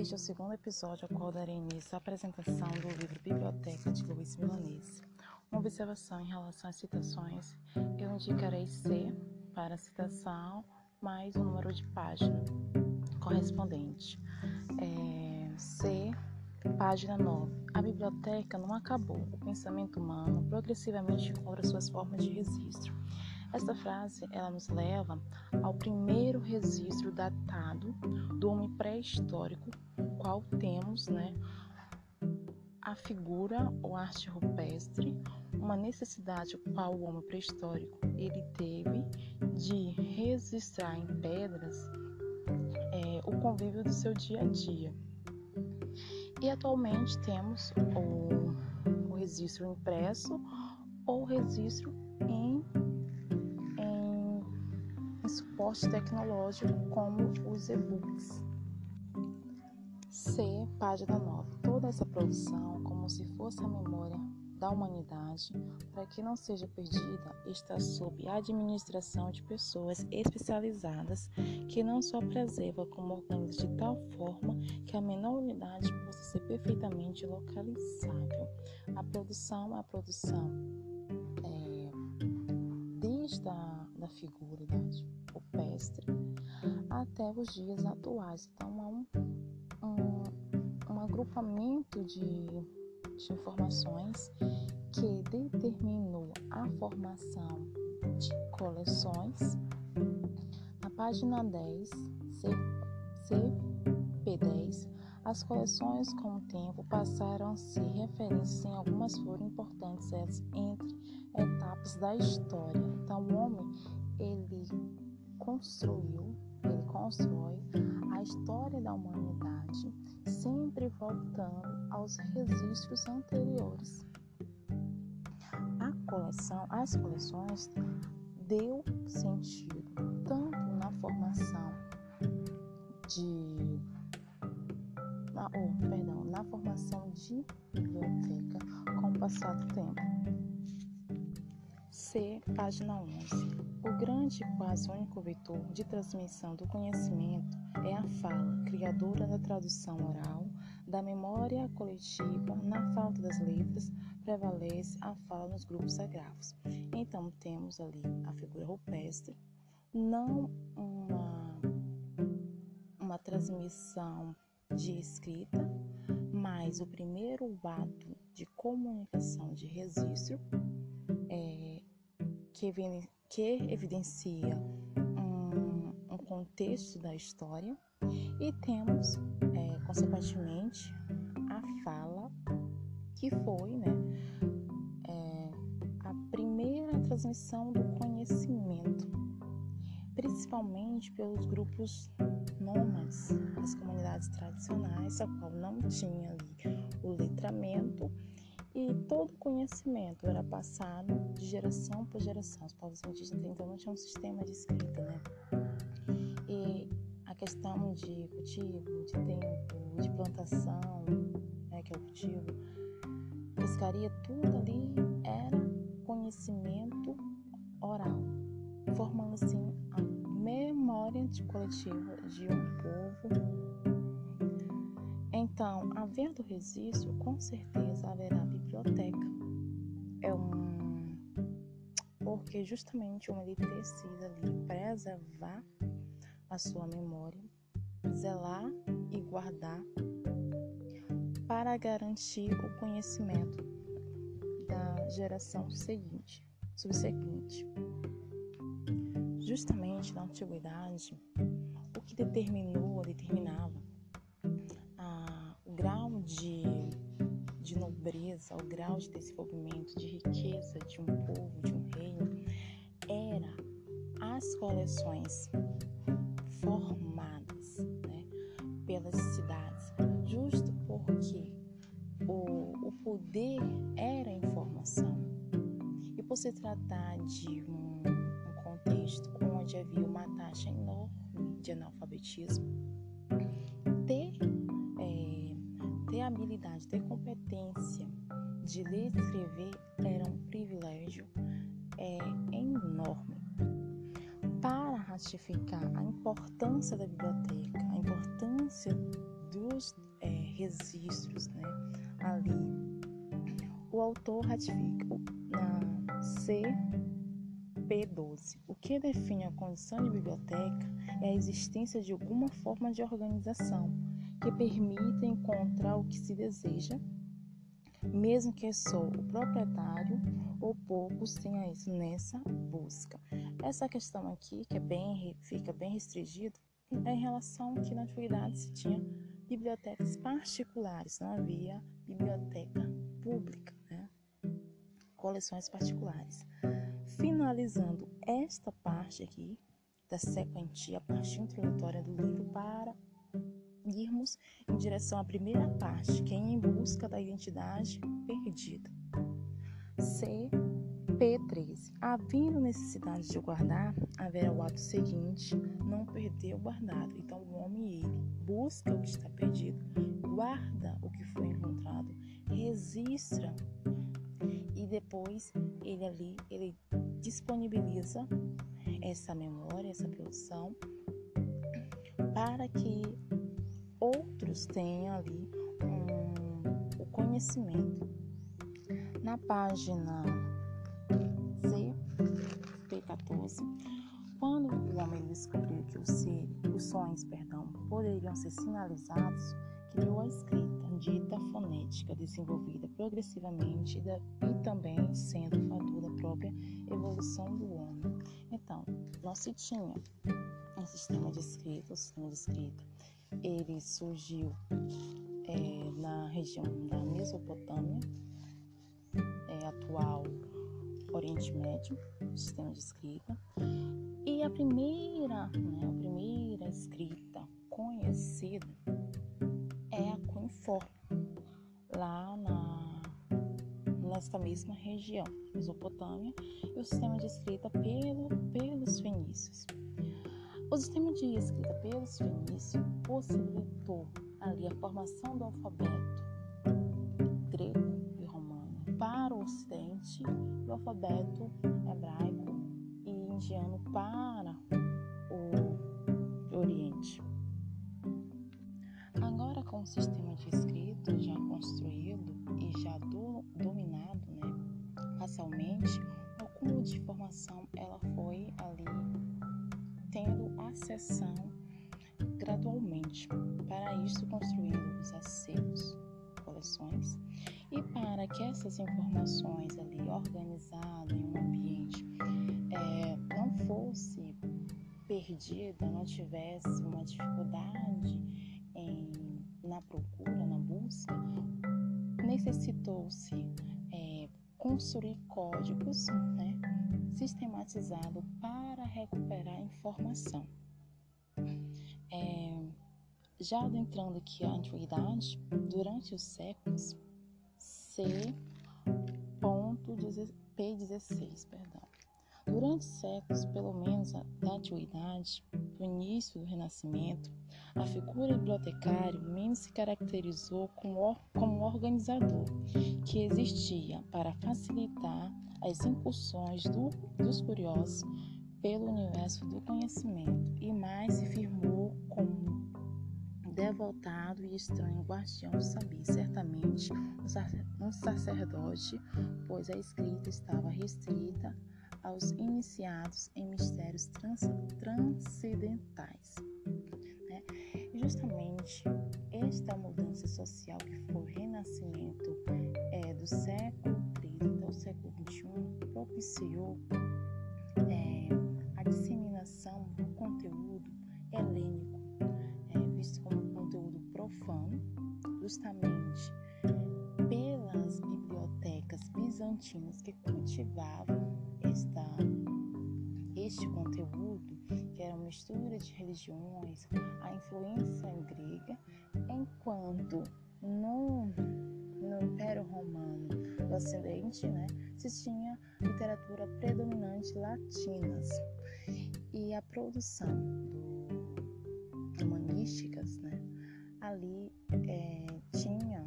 Este é o segundo episódio ao qual darei início à apresentação do livro Biblioteca de Luiz Milanese. Uma observação em relação às citações, eu indicarei C para a citação mais o número de página correspondente. É, C, página 9. A biblioteca não acabou. O pensamento humano progressivamente encontra suas formas de registro. Esta frase ela nos leva ao primeiro registro datado do homem pré-histórico, qual temos, né, a figura ou arte rupestre, uma necessidade qual o homem pré-histórico ele teve de registrar em pedras é, o convívio do seu dia a dia. E atualmente temos o, o registro impresso ou registro suporte tecnológico como os e-books. C. Página 9. Toda essa produção, como se fosse a memória da humanidade, para que não seja perdida, está sob a administração de pessoas especializadas que não só preservam como organizam de tal forma que a menor unidade possa ser perfeitamente localizável. A produção a produção é, desde a figura rupestre até os dias atuais. Então, há um, um, um agrupamento de, de informações que determinou a formação de coleções. Na página 10, CP10, as coleções com o tempo passaram a ser referências em algumas foram importantes entre etapas da história. Então, o homem ele construiu, ele constrói a história da humanidade, sempre voltando aos registros anteriores. A coleção, as coleções deu sentido tanto na formação de na, oh, perdão, na formação de biblioteca com o passar do tempo. C, página 11. Grande quase único vetor de transmissão do conhecimento é a fala, criadora da tradução oral, da memória coletiva. Na falta das letras, prevalece a fala nos grupos sagrados. Então, temos ali a figura rupestre, não uma, uma transmissão de escrita, mas o primeiro ato de comunicação de registro é, que, que evidencia um, um, contexto da história e temos, é, consequentemente, a fala que foi né, é, a primeira transmissão do conhecimento, principalmente pelos grupos nômades, as comunidades tradicionais, a qual não tinha o letramento e todo conhecimento era passado de geração por geração. Os povos indígenas então não tinham um sistema de escrita, né? E a questão de cultivo, de tempo, de plantação, né, que é o cultivo, pescaria, tudo ali era conhecimento oral, formando assim a memória coletiva de um povo então, havendo registro, com certeza haverá biblioteca. É um porque justamente uma ele precisa ali preservar a sua memória, zelar e guardar para garantir o conhecimento da geração seguinte, subsequente. Justamente na antiguidade, o que determinou, determinava de, de nobreza, o grau de desenvolvimento, de riqueza de um povo, de um reino, era as coleções formadas né, pelas cidades, justo porque o, o poder era a informação. E por se tratar de um, um contexto onde havia uma taxa enorme de analfabetismo, habilidade, ter competência de ler e escrever era um privilégio é, enorme. Para ratificar a importância da biblioteca, a importância dos é, registros, né? Ali, o autor ratifica na CP12. O que define a condição de biblioteca é a existência de alguma forma de organização que permita encontrar o que se deseja, mesmo que só o proprietário ou poucos tenham isso nessa busca. Essa questão aqui, que é bem, fica bem restringido, é em relação que na antiguidade se tinha bibliotecas particulares, não havia biblioteca pública, né? coleções particulares. Finalizando esta parte aqui da sequentia, a parte introdutória do livro, para irmos em direção à primeira parte, que é em busca da identidade perdida. C. P13. Havendo necessidade de guardar, haverá o ato seguinte, não perder o guardado. Então, o homem, ele busca o que está perdido, guarda o que foi encontrado, registra e depois ele ali, ele disponibiliza essa memória, essa produção para que outros tenham ali um, o conhecimento. Na página CP14, quando o homem descobriu que os, os sonhos perdão, poderiam ser sinalizados, criou a escrita, dita fonética, desenvolvida progressivamente e também sendo fator da própria evolução do homem. Então, não se tinha um sistema de escrita, o sistema de escrita, ele surgiu é, na região da Mesopotâmia, é, atual Oriente Médio, sistema de escrita. E a primeira, né, a primeira escrita conhecida é a cuneiforme, lá na, nesta mesma região, Mesopotâmia, e o sistema de escrita pelo, pelos fenícios. O sistema de escrita pelos fenícios possibilitou ali a formação do alfabeto grego e romano para o ocidente e o alfabeto hebraico e indiano para o oriente. Agora com o sistema de escrita já construído e já do, dominado né, facilmente, o acúmulo de informação ela foi ali acessão gradualmente. Para isso, construindo os acervos, coleções, e para que essas informações ali organizadas em um ambiente é, não fosse perdida, não tivesse uma dificuldade em, na procura, na busca, necessitou-se construir códigos né, sistematizados para recuperar informação. É, já adentrando aqui a antiguidade, durante os séculos C.P16, perdão. Durante séculos, pelo menos da antiguidade, do início do Renascimento, a figura bibliotecário menos se caracterizou como, como organizador, que existia para facilitar as incursões do, dos curiosos pelo universo do conhecimento e mais se firmou como devoltado e estranho guardião do saber, certamente um sacerdote, pois a escrita estava restrita aos iniciados em mistérios trans, transcendentais. Justamente esta mudança social que foi o renascimento é, do século XIII até o século XXI propiciou é, a disseminação do conteúdo helênico, é, visto como conteúdo profano, justamente pelas bibliotecas bizantinas que cultivavam esta, este conteúdo, que era uma mistura de religiões, a influência grega, enquanto no, no Império Romano do Ocidente, né, se tinha literatura predominante latinas e a produção do humanísticas, né, ali é, tinha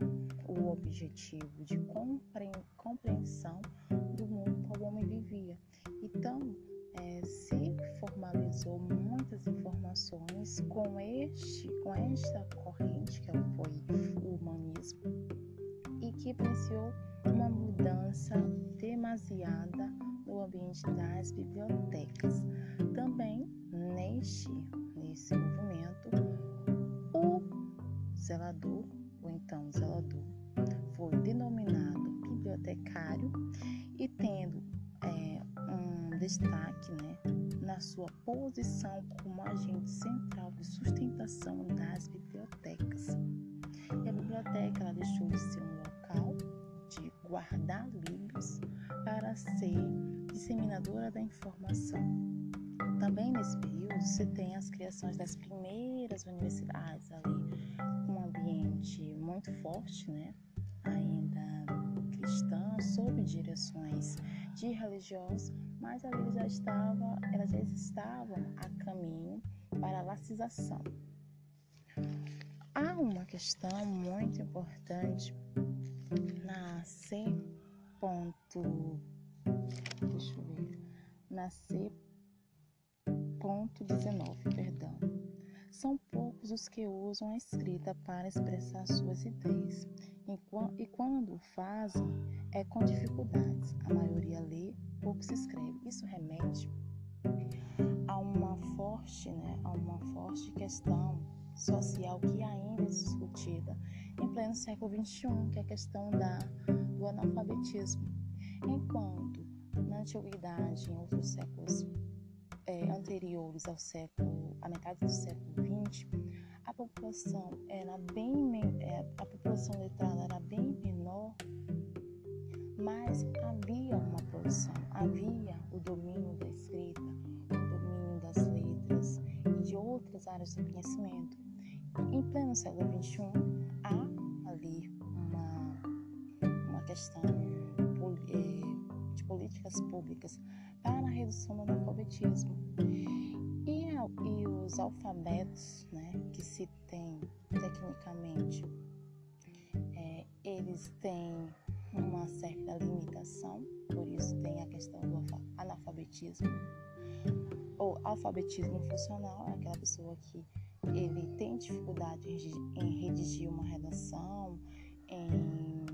o objetivo de compreensão do mundo qual o homem vivia. Este, com esta corrente que foi o humanismo e que iniciou uma mudança demasiada no ambiente das bibliotecas. Também neste nesse movimento, o zelador, ou então zelador, foi denominado bibliotecário e tendo é, destaque né, na sua posição como agente central de sustentação das bibliotecas. E a biblioteca ela deixou de ser um local de guardar livros para ser disseminadora da informação. Também nesse período se tem as criações das primeiras universidades ali, um ambiente muito forte, né? Ainda cristã, sob direções de religiosos, mas ali já estava, elas já estavam a caminho para a laicização. Há uma questão muito importante na C. Ponto, deixa eu ver, na C. Ponto 19, perdão. São poucos os que usam a escrita para expressar suas ideias, e quando fazem, é com dificuldades. A maioria lê, pouco se escreve. Isso remete a uma forte, né, a uma forte questão social que ainda é discutida em pleno século XXI, que é a questão da, do analfabetismo. Enquanto na antiguidade, em outros séculos é, anteriores ao século, à metade do século XX, a população era bem é, a população letrada era bem menor, mas havia uma produção, havia o domínio da escrita, o domínio das letras e de outras áreas do conhecimento. Em pleno século XXI, há ali uma, uma questão é, de políticas públicas para a redução do analfabetismo. E, e os alfabetos né, que se tem tecnicamente, é, eles têm uma certa limitação, por isso tem a questão do analfabetismo. Ou alfabetismo funcional, é aquela pessoa que ele tem dificuldade em redigir uma redação, em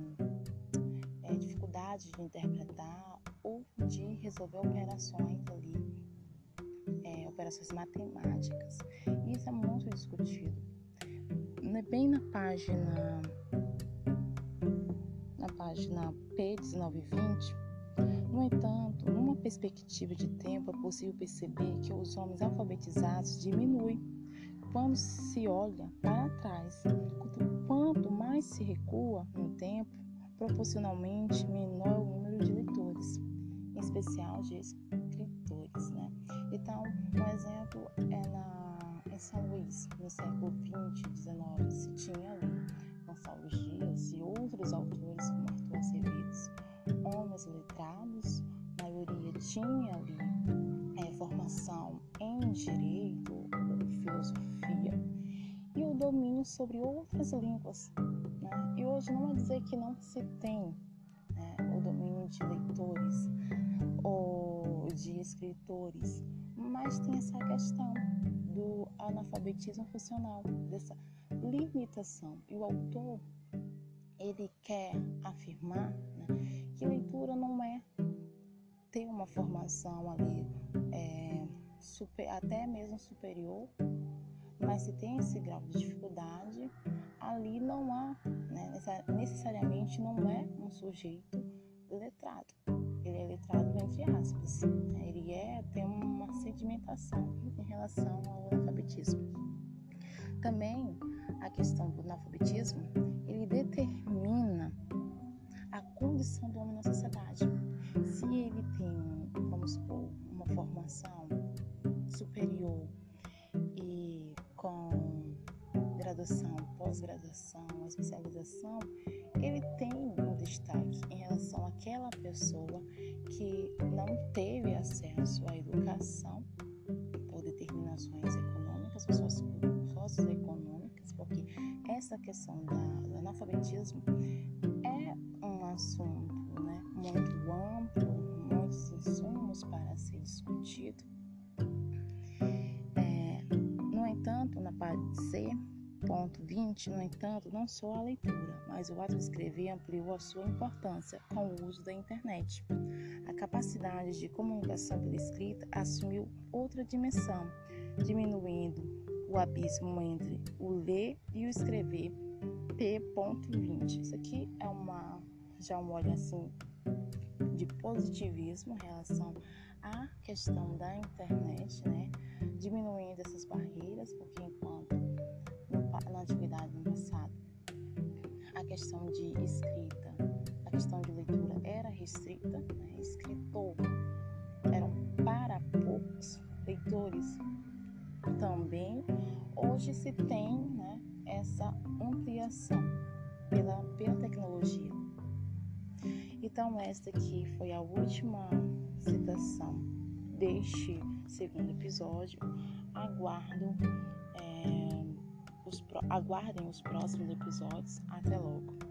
é, dificuldade de interpretar ou de resolver operações ali, é, operações matemáticas. Isso é muito discutido. Bem na página na página P1920, no entanto, numa perspectiva de tempo, é possível perceber que os homens alfabetizados diminuem quando se olha para trás. Quanto mais se recua no tempo, proporcionalmente menor sobre outras línguas. Né? E hoje não é dizer que não se tem né, o domínio de leitores ou de escritores, mas tem essa questão do analfabetismo funcional, dessa limitação. E o autor ele quer afirmar né, que leitura não é ter uma formação ali é, super, até mesmo superior, mas se tem esse grau de dificuldade, ali não há, né, necessariamente não é um sujeito letrado. Ele é letrado entre aspas. Né, ele é tem uma sedimentação em relação ao alfabetismo. Também a questão do analfabetismo, que não teve acesso à educação por determinações econômicas ou socioeconômicas, porque essa questão da, do analfabetismo é um assunto né, muito amplo, muitos insumos para ser discutido. C.20, no entanto, não só a leitura, mas o ato de escrever ampliou a sua importância com o uso da internet. A capacidade de comunicação pela escrita assumiu outra dimensão, diminuindo o abismo entre o ler e o escrever P.20. Isso aqui é uma já um olho assim de positivismo em relação à questão da internet, né? Diminuindo essas barreiras, porque enquanto na antiguidade, no passado, a questão de escrita, a questão de leitura era restrita, né? escritor eram para poucos leitores também. Hoje se tem né, essa ampliação pela, pela tecnologia. Então, esta aqui foi a última citação deste segundo episódio. Aguardo, é, os, aguardem os próximos episódios. Até logo.